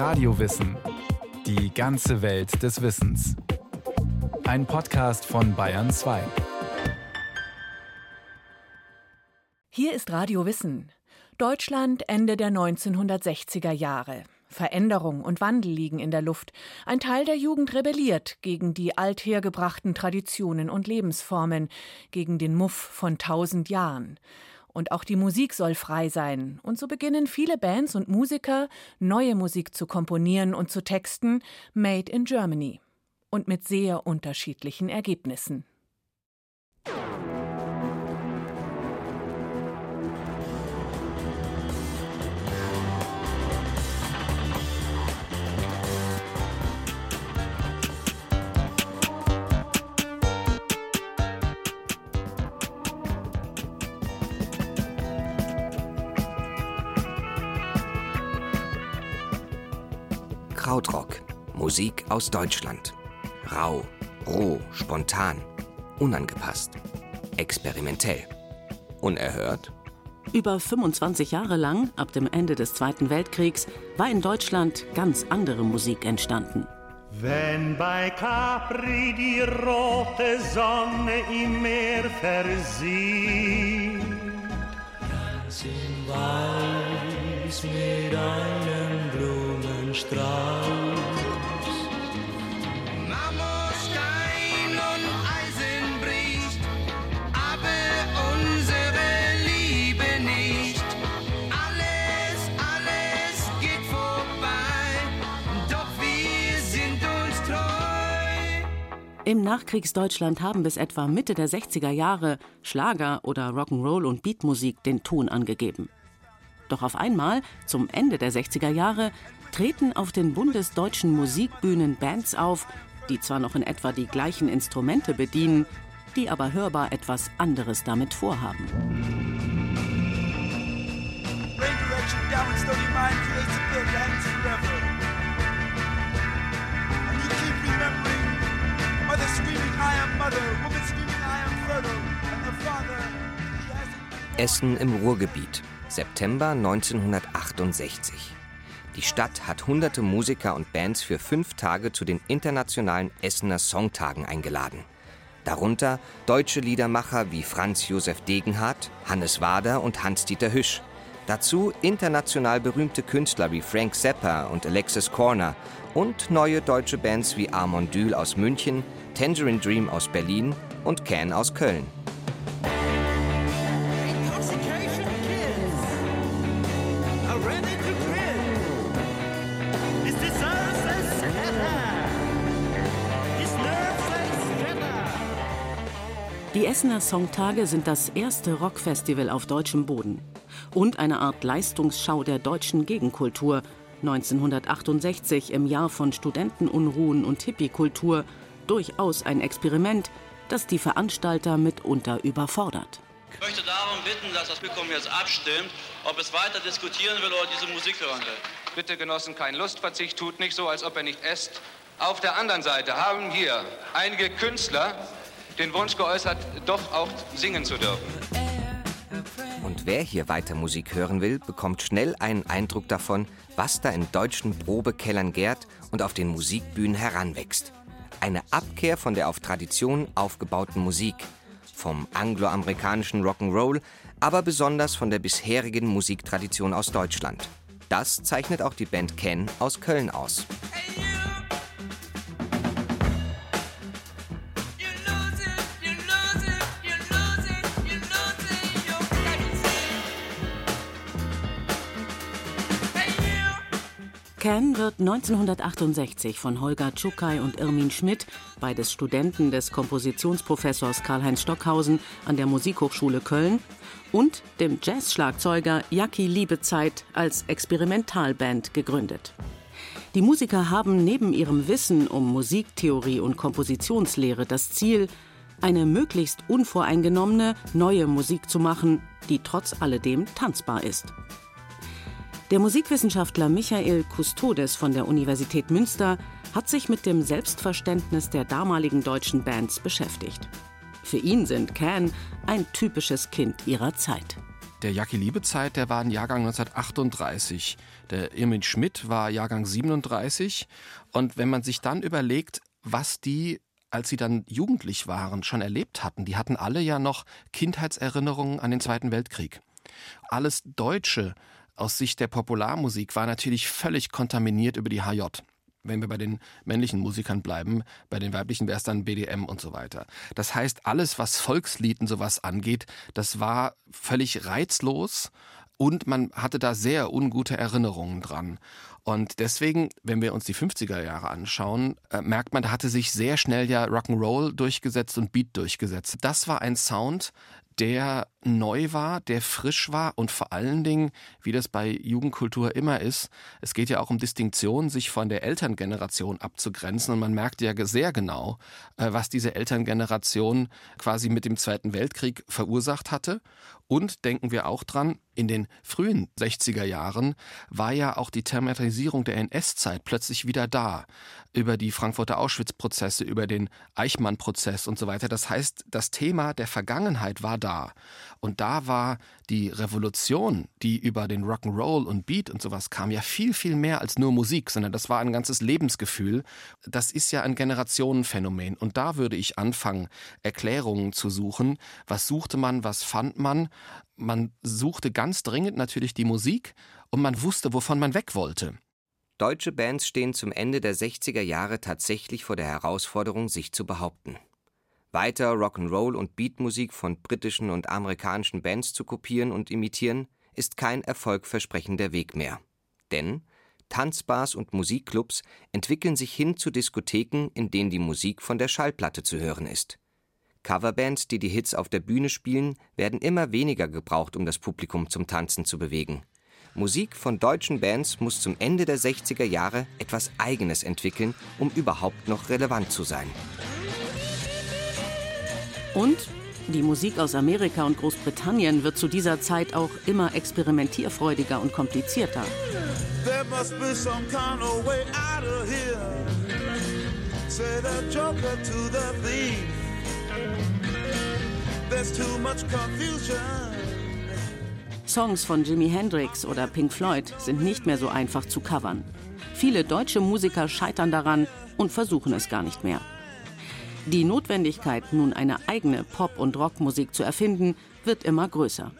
Radiowissen. Die ganze Welt des Wissens. Ein Podcast von Bayern 2. Hier ist Radio Wissen. Deutschland Ende der 1960er Jahre. Veränderung und Wandel liegen in der Luft. Ein Teil der Jugend rebelliert gegen die althergebrachten Traditionen und Lebensformen, gegen den Muff von tausend Jahren. Und auch die Musik soll frei sein. Und so beginnen viele Bands und Musiker, neue Musik zu komponieren und zu texten, Made in Germany. Und mit sehr unterschiedlichen Ergebnissen. Krautrock. Musik aus Deutschland. Rau, roh, spontan, unangepasst, experimentell. Unerhört? Über 25 Jahre lang, ab dem Ende des Zweiten Weltkriegs, war in Deutschland ganz andere Musik entstanden. Wenn bei Capri die rote Sonne im Meer versieht, ganz im Weiß mit einem Blumenstrauß. Marmorstein und Eisen bricht, aber unsere Liebe nicht. Alles, alles geht vorbei, doch wir sind uns treu. Im Nachkriegsdeutschland haben bis etwa Mitte der 60er Jahre Schlager oder Rock'n'Roll und Beatmusik den Ton angegeben. Doch auf einmal, zum Ende der 60er Jahre, treten auf den bundesdeutschen Musikbühnen Bands auf, die zwar noch in etwa die gleichen Instrumente bedienen, die aber hörbar etwas anderes damit vorhaben. Essen im Ruhrgebiet. September 1968. Die Stadt hat hunderte Musiker und Bands für fünf Tage zu den internationalen Essener Songtagen eingeladen. Darunter deutsche Liedermacher wie Franz Josef Degenhardt, Hannes Wader und Hans-Dieter Hüsch. Dazu international berühmte Künstler wie Frank Zappa und Alexis Corner und neue deutsche Bands wie Armand aus München, Tangerine Dream aus Berlin und Can aus Köln. Essener Songtage sind das erste Rockfestival auf deutschem Boden und eine Art Leistungsschau der deutschen Gegenkultur. 1968 im Jahr von Studentenunruhen und Hippiekultur durchaus ein Experiment, das die Veranstalter mitunter überfordert. Ich möchte darum bitten, dass das Publikum jetzt abstimmt, ob es weiter diskutieren will oder diese Musik hören will. Bitte, Genossen, kein Lustverzicht, tut nicht so, als ob er nicht esst. Auf der anderen Seite haben hier einige Künstler den Wunsch geäußert, doch auch singen zu dürfen. Und wer hier weiter Musik hören will, bekommt schnell einen Eindruck davon, was da in deutschen Probekellern gärt und auf den Musikbühnen heranwächst. Eine Abkehr von der auf Tradition aufgebauten Musik, vom angloamerikanischen Rock'n'Roll, aber besonders von der bisherigen Musiktradition aus Deutschland. Das zeichnet auch die Band Ken aus Köln aus. Can wird 1968 von Holger Tschukai und Irmin Schmidt, beides Studenten des Kompositionsprofessors Karl-Heinz Stockhausen an der Musikhochschule Köln, und dem Jazzschlagzeuger Jackie Liebezeit als Experimentalband gegründet. Die Musiker haben neben ihrem Wissen um Musiktheorie und Kompositionslehre das Ziel, eine möglichst unvoreingenommene, neue Musik zu machen, die trotz alledem tanzbar ist. Der Musikwissenschaftler Michael Custodes von der Universität Münster hat sich mit dem Selbstverständnis der damaligen deutschen Bands beschäftigt. Für ihn sind Can ein typisches Kind ihrer Zeit. Der Jackie Liebezeit, der war ein Jahrgang 1938. Der Irmin Schmidt war Jahrgang 37. Und wenn man sich dann überlegt, was die als sie dann jugendlich waren, schon erlebt hatten, die hatten alle ja noch Kindheitserinnerungen an den Zweiten Weltkrieg. Alles Deutsche aus Sicht der Popularmusik war natürlich völlig kontaminiert über die HJ wenn wir bei den männlichen Musikern bleiben, bei den weiblichen wäre es dann BDM und so weiter. Das heißt, alles, was Volkslied und sowas angeht, das war völlig reizlos und man hatte da sehr ungute Erinnerungen dran. Und deswegen, wenn wir uns die 50er Jahre anschauen, äh, merkt man, da hatte sich sehr schnell ja Rock'n'Roll durchgesetzt und Beat durchgesetzt. Das war ein Sound, der neu war, der frisch war und vor allen Dingen, wie das bei Jugendkultur immer ist, es geht ja auch um Distinktion, sich von der Elterngeneration abzugrenzen. Und man merkt ja sehr genau, äh, was diese Elterngeneration quasi mit dem Zweiten Weltkrieg verursacht hatte. Und denken wir auch dran, in den frühen 60er Jahren war ja auch die Thematisierung der NS-Zeit plötzlich wieder da. Über die Frankfurter Auschwitz-Prozesse, über den Eichmann-Prozess und so weiter. Das heißt, das Thema der Vergangenheit war da. Und da war die Revolution, die über den Rock'n'Roll und Beat und sowas kam, ja viel, viel mehr als nur Musik, sondern das war ein ganzes Lebensgefühl. Das ist ja ein Generationenphänomen. Und da würde ich anfangen, Erklärungen zu suchen. Was suchte man, was fand man? Man suchte ganz dringend natürlich die Musik und man wusste, wovon man weg wollte. Deutsche Bands stehen zum Ende der 60er Jahre tatsächlich vor der Herausforderung, sich zu behaupten. Weiter Rock'n'Roll und Beatmusik von britischen und amerikanischen Bands zu kopieren und imitieren, ist kein erfolgversprechender Weg mehr. Denn Tanzbars und Musikclubs entwickeln sich hin zu Diskotheken, in denen die Musik von der Schallplatte zu hören ist. Coverbands, die die Hits auf der Bühne spielen, werden immer weniger gebraucht, um das Publikum zum Tanzen zu bewegen. Musik von deutschen Bands muss zum Ende der 60er Jahre etwas Eigenes entwickeln, um überhaupt noch relevant zu sein. Und die Musik aus Amerika und Großbritannien wird zu dieser Zeit auch immer experimentierfreudiger und komplizierter. Songs von Jimi Hendrix oder Pink Floyd sind nicht mehr so einfach zu covern. Viele deutsche Musiker scheitern daran und versuchen es gar nicht mehr. Die Notwendigkeit, nun eine eigene Pop- und Rockmusik zu erfinden, wird immer größer.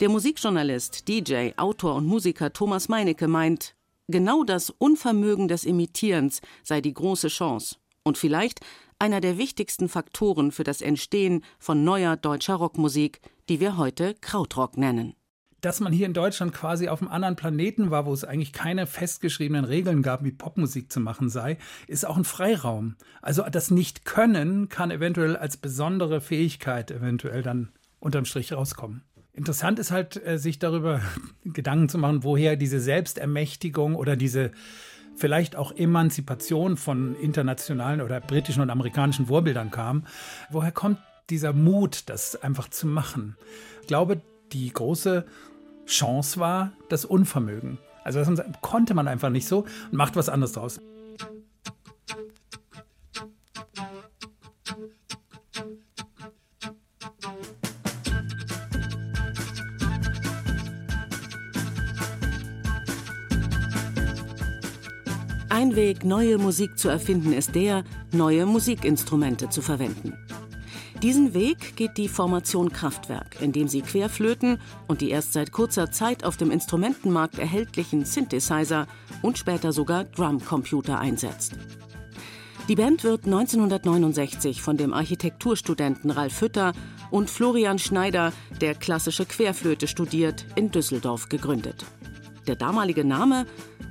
Der Musikjournalist, DJ, Autor und Musiker Thomas Meinecke meint, genau das Unvermögen des Imitierens sei die große Chance und vielleicht einer der wichtigsten Faktoren für das Entstehen von neuer deutscher Rockmusik, die wir heute Krautrock nennen dass man hier in Deutschland quasi auf einem anderen Planeten war, wo es eigentlich keine festgeschriebenen Regeln gab, wie Popmusik zu machen sei, ist auch ein Freiraum. Also das Nicht-Können kann eventuell als besondere Fähigkeit eventuell dann unterm Strich rauskommen. Interessant ist halt, äh, sich darüber Gedanken zu machen, woher diese Selbstermächtigung oder diese vielleicht auch Emanzipation von internationalen oder britischen und amerikanischen Vorbildern kam. Woher kommt dieser Mut, das einfach zu machen? Ich glaube, die große Chance war das Unvermögen. Also das konnte man einfach nicht so und macht was anderes draus. Ein Weg, neue Musik zu erfinden, ist der, neue Musikinstrumente zu verwenden. Diesen Weg geht die Formation Kraftwerk, indem sie Querflöten und die erst seit kurzer Zeit auf dem Instrumentenmarkt erhältlichen Synthesizer und später sogar Drumcomputer einsetzt. Die Band wird 1969 von dem Architekturstudenten Ralf Hütter und Florian Schneider, der klassische Querflöte studiert, in Düsseldorf gegründet. Der damalige Name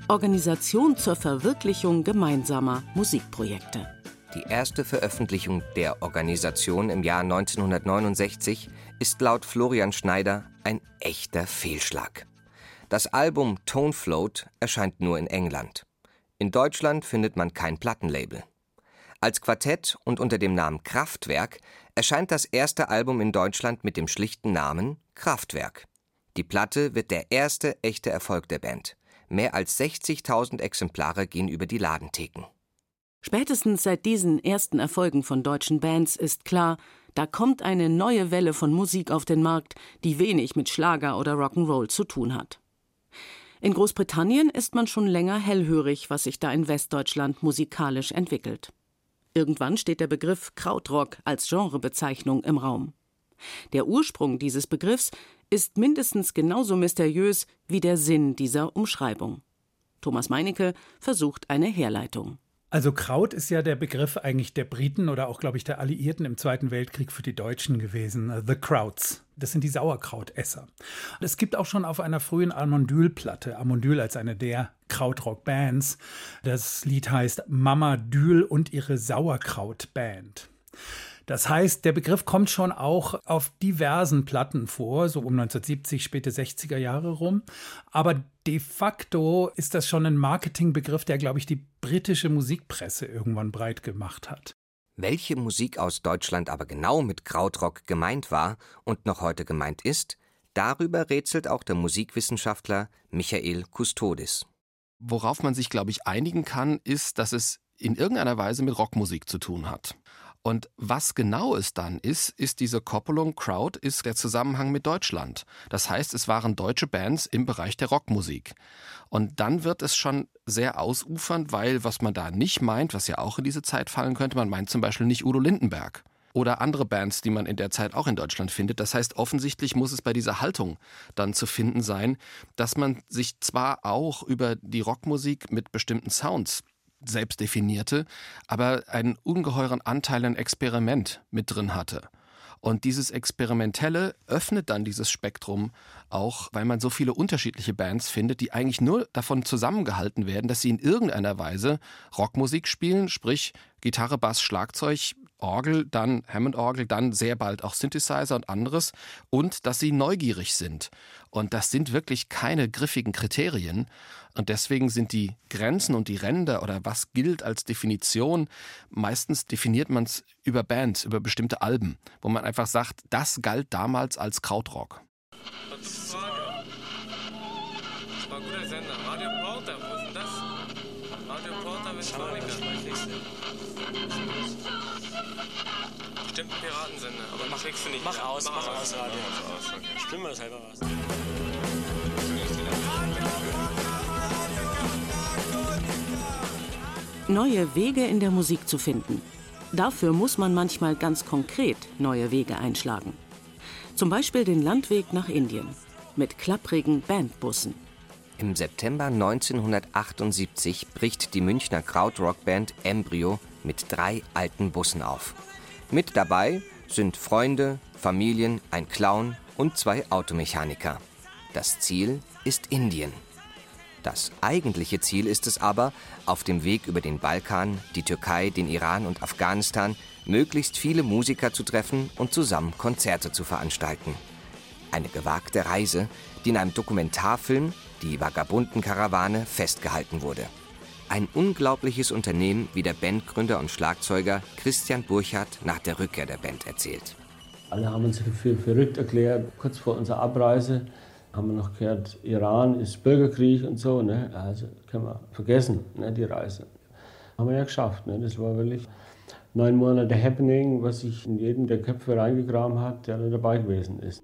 Organisation zur Verwirklichung gemeinsamer Musikprojekte. Die erste Veröffentlichung der Organisation im Jahr 1969 ist laut Florian Schneider ein echter Fehlschlag. Das Album Tone Float erscheint nur in England. In Deutschland findet man kein Plattenlabel. Als Quartett und unter dem Namen Kraftwerk erscheint das erste Album in Deutschland mit dem schlichten Namen Kraftwerk. Die Platte wird der erste echte Erfolg der Band. Mehr als 60.000 Exemplare gehen über die Ladentheken. Spätestens seit diesen ersten Erfolgen von deutschen Bands ist klar, Da kommt eine neue Welle von Musik auf den Markt, die wenig mit Schlager oder Rock'n'Roll zu tun hat. In Großbritannien ist man schon länger hellhörig, was sich da in Westdeutschland musikalisch entwickelt. Irgendwann steht der Begriff Krautrock als Genrebezeichnung im Raum. Der Ursprung dieses Begriffs ist mindestens genauso mysteriös wie der Sinn dieser Umschreibung. Thomas Meinecke versucht eine Herleitung. Also Kraut ist ja der Begriff eigentlich der Briten oder auch, glaube ich, der Alliierten im Zweiten Weltkrieg für die Deutschen gewesen. The Krauts. Das sind die Sauerkrautesser. Es gibt auch schon auf einer frühen Almondyl-Platte, Almondyl als eine der Krautrock-Bands, das Lied heißt Mama Dül und ihre Sauerkraut-Band. Das heißt, der Begriff kommt schon auch auf diversen Platten vor, so um 1970, späte 60er Jahre rum. Aber de facto ist das schon ein Marketingbegriff, der, glaube ich, die britische Musikpresse irgendwann breit gemacht hat. Welche Musik aus Deutschland aber genau mit Krautrock gemeint war und noch heute gemeint ist, darüber rätselt auch der Musikwissenschaftler Michael Kustodis. Worauf man sich, glaube ich, einigen kann, ist, dass es in irgendeiner Weise mit Rockmusik zu tun hat. Und was genau es dann ist, ist diese Koppelung Crowd, ist der Zusammenhang mit Deutschland. Das heißt, es waren deutsche Bands im Bereich der Rockmusik. Und dann wird es schon sehr ausufernd, weil was man da nicht meint, was ja auch in diese Zeit fallen könnte, man meint zum Beispiel nicht Udo Lindenberg oder andere Bands, die man in der Zeit auch in Deutschland findet. Das heißt, offensichtlich muss es bei dieser Haltung dann zu finden sein, dass man sich zwar auch über die Rockmusik mit bestimmten Sounds selbst definierte, aber einen ungeheuren Anteil an Experiment mit drin hatte. Und dieses Experimentelle öffnet dann dieses Spektrum auch, weil man so viele unterschiedliche Bands findet, die eigentlich nur davon zusammengehalten werden, dass sie in irgendeiner Weise Rockmusik spielen, sprich Gitarre, Bass, Schlagzeug, Orgel, dann Hammond-Orgel, dann sehr bald auch Synthesizer und anderes und dass sie neugierig sind. Und das sind wirklich keine griffigen Kriterien. Und deswegen sind die Grenzen und die Ränder oder was gilt als Definition, meistens definiert man es über Bands, über bestimmte Alben, wo man einfach sagt, das galt damals als Krautrock. Das kriegst du nicht. Mach aus, mach, mach aus, Radio. Mach aus, okay. Spielen wir selber was. Neue Wege in der Musik zu finden. Dafür muss man manchmal ganz konkret neue Wege einschlagen. Zum Beispiel den Landweg nach Indien mit klapprigen Bandbussen. Im September 1978 bricht die Münchner Krautrockband Embryo mit drei alten Bussen auf. Mit dabei sind Freunde, Familien, ein Clown und zwei Automechaniker. Das Ziel ist Indien. Das eigentliche Ziel ist es aber, auf dem Weg über den Balkan, die Türkei, den Iran und Afghanistan möglichst viele Musiker zu treffen und zusammen Konzerte zu veranstalten. Eine gewagte Reise, die in einem Dokumentarfilm, Die Vagabundenkarawane, festgehalten wurde. Ein unglaubliches Unternehmen, wie der Bandgründer und Schlagzeuger Christian Burchardt nach der Rückkehr der Band erzählt. Alle haben uns für verrückt erklärt. Kurz vor unserer Abreise haben wir noch gehört, Iran ist Bürgerkrieg und so. Ne? Also können wir vergessen, ne, die Reise. Haben wir ja geschafft. Ne? Das war wirklich neun Monate Happening, was sich in jedem der Köpfe reingegraben hat, der da dabei gewesen ist.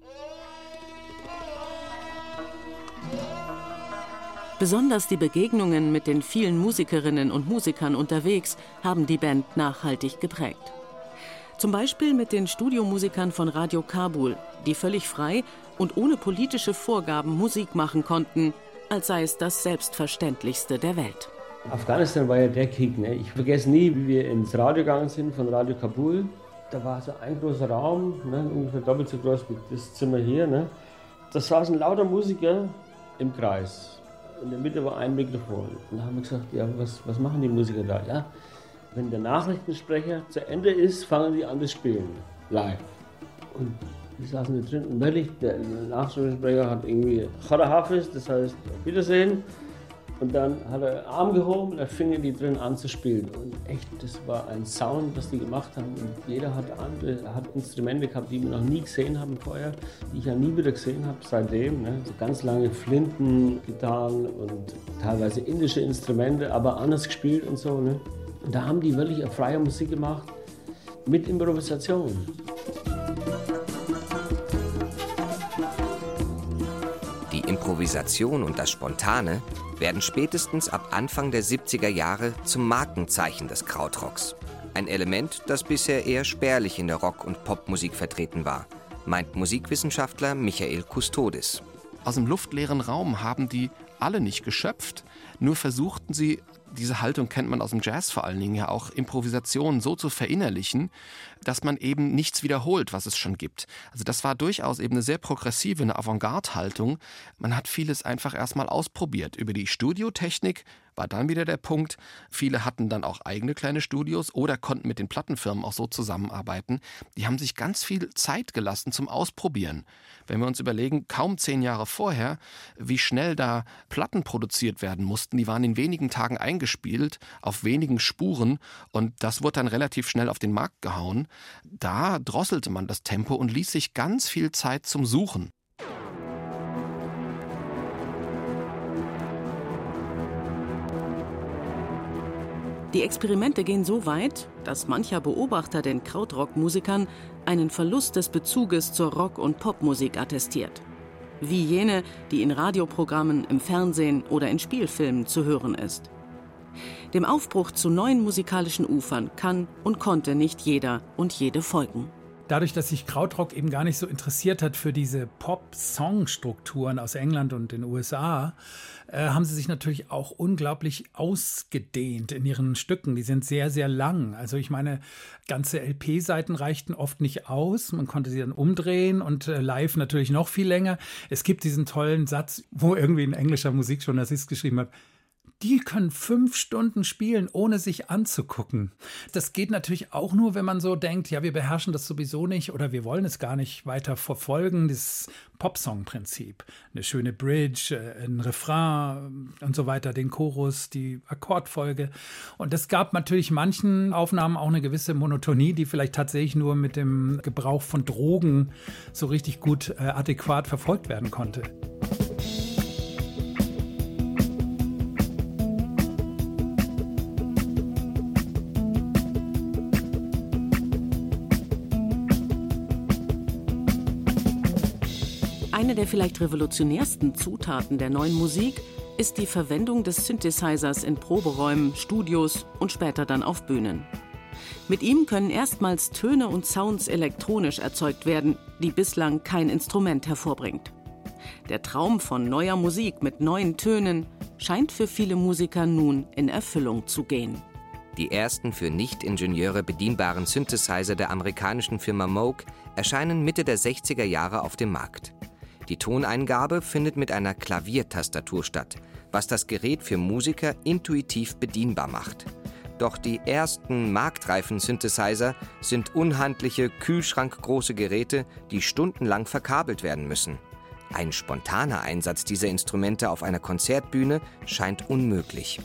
Besonders die Begegnungen mit den vielen Musikerinnen und Musikern unterwegs haben die Band nachhaltig geprägt. Zum Beispiel mit den Studiomusikern von Radio Kabul, die völlig frei und ohne politische Vorgaben Musik machen konnten, als sei es das Selbstverständlichste der Welt. Afghanistan war ja der Krieg. Ne? Ich vergesse nie, wie wir ins Radio gegangen sind von Radio Kabul. Da war so ein großer Raum, ne? ungefähr doppelt so groß wie das Zimmer hier. Ne? Da saßen lauter Musiker im Kreis. In der Mitte war ein Mikrofon. Und da haben wir gesagt, ja, was, was machen die Musiker da? Ja, wenn der Nachrichtensprecher zu Ende ist, fangen die an zu spielen. Live. Und die saßen da drin und wirklich, der Nachrichtensprecher hat irgendwie Chada Hafiz, das heißt Wiedersehen. Und dann hat er den Arm gehoben und dann fingen die drin an zu spielen. Und echt, das war ein Sound, was die gemacht haben. Und jeder hat andere, hat Instrumente gehabt, die wir noch nie gesehen haben vorher, die ich ja nie wieder gesehen habe seitdem. Ne? So ganz lange Flinten, Gitarren und teilweise indische Instrumente, aber anders gespielt und so. Ne? Und da haben die wirklich freie Musik gemacht mit Improvisation. Improvisation und das Spontane werden spätestens ab Anfang der 70er Jahre zum Markenzeichen des Krautrocks. Ein Element, das bisher eher spärlich in der Rock- und Popmusik vertreten war, meint Musikwissenschaftler Michael Kustodis. Aus dem luftleeren Raum haben die alle nicht geschöpft, nur versuchten sie, diese Haltung kennt man aus dem Jazz vor allen Dingen ja auch, Improvisationen so zu verinnerlichen, dass man eben nichts wiederholt, was es schon gibt. Also das war durchaus eben eine sehr progressive, eine Avantgarde-Haltung. Man hat vieles einfach erstmal ausprobiert. Über die Studiotechnik war dann wieder der Punkt. Viele hatten dann auch eigene kleine Studios oder konnten mit den Plattenfirmen auch so zusammenarbeiten. Die haben sich ganz viel Zeit gelassen zum Ausprobieren. Wenn wir uns überlegen, kaum zehn Jahre vorher, wie schnell da Platten produziert werden mussten, die waren in wenigen Tagen eingespielt, auf wenigen Spuren und das wurde dann relativ schnell auf den Markt gehauen. Da drosselte man das Tempo und ließ sich ganz viel Zeit zum Suchen. Die Experimente gehen so weit, dass mancher Beobachter den Krautrock-Musikern einen Verlust des Bezuges zur Rock- und Popmusik attestiert. Wie jene, die in Radioprogrammen, im Fernsehen oder in Spielfilmen zu hören ist. Dem Aufbruch zu neuen musikalischen Ufern kann und konnte nicht jeder und jede folgen. Dadurch, dass sich Krautrock eben gar nicht so interessiert hat für diese Pop-Song-Strukturen aus England und den USA, äh, haben sie sich natürlich auch unglaublich ausgedehnt in ihren Stücken. Die sind sehr, sehr lang. Also ich meine, ganze LP-Seiten reichten oft nicht aus. Man konnte sie dann umdrehen und äh, live natürlich noch viel länger. Es gibt diesen tollen Satz, wo irgendwie ein englischer Musikjournalist geschrieben hat, die können fünf Stunden spielen, ohne sich anzugucken. Das geht natürlich auch nur, wenn man so denkt, ja, wir beherrschen das sowieso nicht oder wir wollen es gar nicht weiter verfolgen, das Popsong-Prinzip. Eine schöne Bridge, äh, ein Refrain und so weiter, den Chorus, die Akkordfolge. Und es gab natürlich manchen Aufnahmen auch eine gewisse Monotonie, die vielleicht tatsächlich nur mit dem Gebrauch von Drogen so richtig gut äh, adäquat verfolgt werden konnte. Eine der vielleicht revolutionärsten Zutaten der neuen Musik ist die Verwendung des Synthesizers in Proberäumen, Studios und später dann auf Bühnen. Mit ihm können erstmals Töne und Sounds elektronisch erzeugt werden, die bislang kein Instrument hervorbringt. Der Traum von neuer Musik mit neuen Tönen scheint für viele Musiker nun in Erfüllung zu gehen. Die ersten für Nicht-Ingenieure bedienbaren Synthesizer der amerikanischen Firma Moog erscheinen Mitte der 60er Jahre auf dem Markt. Die Toneingabe findet mit einer Klaviertastatur statt, was das Gerät für Musiker intuitiv bedienbar macht. Doch die ersten marktreifen Synthesizer sind unhandliche, kühlschrankgroße Geräte, die stundenlang verkabelt werden müssen. Ein spontaner Einsatz dieser Instrumente auf einer Konzertbühne scheint unmöglich.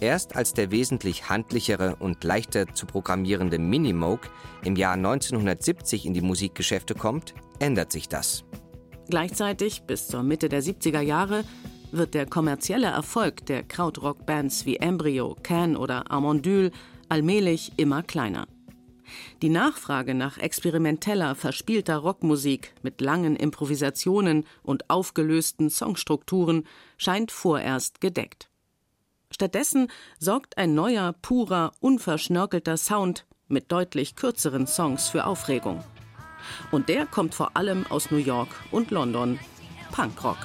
Erst als der wesentlich handlichere und leichter zu programmierende Minimoog im Jahr 1970 in die Musikgeschäfte kommt, ändert sich das. Gleichzeitig, bis zur Mitte der 70er Jahre, wird der kommerzielle Erfolg der Krautrock-Bands wie Embryo, Can oder Armondyl allmählich immer kleiner. Die Nachfrage nach experimenteller, verspielter Rockmusik mit langen Improvisationen und aufgelösten Songstrukturen scheint vorerst gedeckt. Stattdessen sorgt ein neuer, purer, unverschnörkelter Sound mit deutlich kürzeren Songs für Aufregung. Und der kommt vor allem aus New York und London. Punkrock.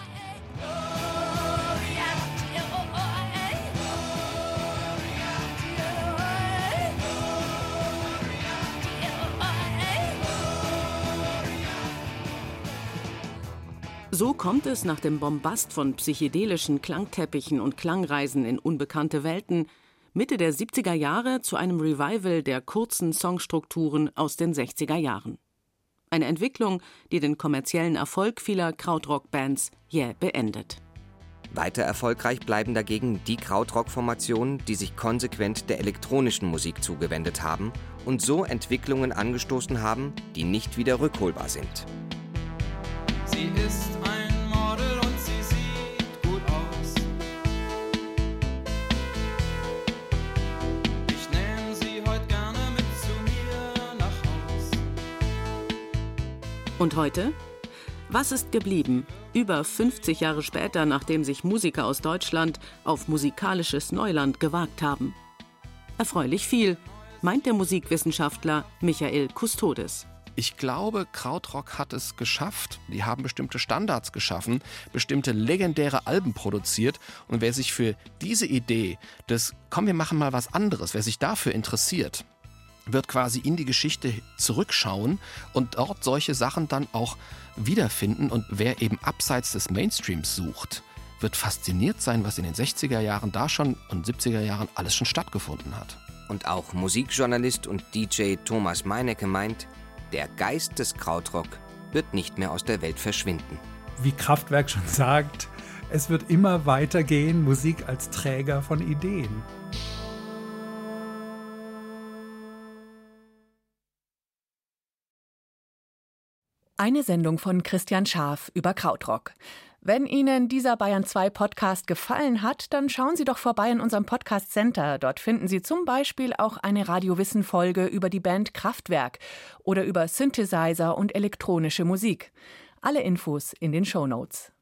So kommt es nach dem Bombast von psychedelischen Klangteppichen und Klangreisen in unbekannte Welten Mitte der 70er Jahre zu einem Revival der kurzen Songstrukturen aus den 60er Jahren. Eine Entwicklung, die den kommerziellen Erfolg vieler Krautrock-Bands jäh beendet. Weiter erfolgreich bleiben dagegen die Krautrock-Formationen, die sich konsequent der elektronischen Musik zugewendet haben und so Entwicklungen angestoßen haben, die nicht wieder rückholbar sind. Sie ist ein Und heute? Was ist geblieben? Über 50 Jahre später, nachdem sich Musiker aus Deutschland auf musikalisches Neuland gewagt haben. Erfreulich viel, meint der Musikwissenschaftler Michael Kustodes. Ich glaube, Krautrock hat es geschafft. Die haben bestimmte Standards geschaffen, bestimmte legendäre Alben produziert. Und wer sich für diese Idee des, komm, wir machen mal was anderes, wer sich dafür interessiert, wird quasi in die Geschichte zurückschauen und dort solche Sachen dann auch wiederfinden. Und wer eben abseits des Mainstreams sucht, wird fasziniert sein, was in den 60er Jahren da schon und 70er Jahren alles schon stattgefunden hat. Und auch Musikjournalist und DJ Thomas Meinecke meint, der Geist des Krautrock wird nicht mehr aus der Welt verschwinden. Wie Kraftwerk schon sagt, es wird immer weitergehen, Musik als Träger von Ideen. Eine Sendung von Christian Scharf über Krautrock. Wenn Ihnen dieser Bayern 2 Podcast gefallen hat, dann schauen Sie doch vorbei in unserem Podcast Center. Dort finden Sie zum Beispiel auch eine Radiowissen-Folge über die Band Kraftwerk oder über Synthesizer und elektronische Musik. Alle Infos in den Show Notes.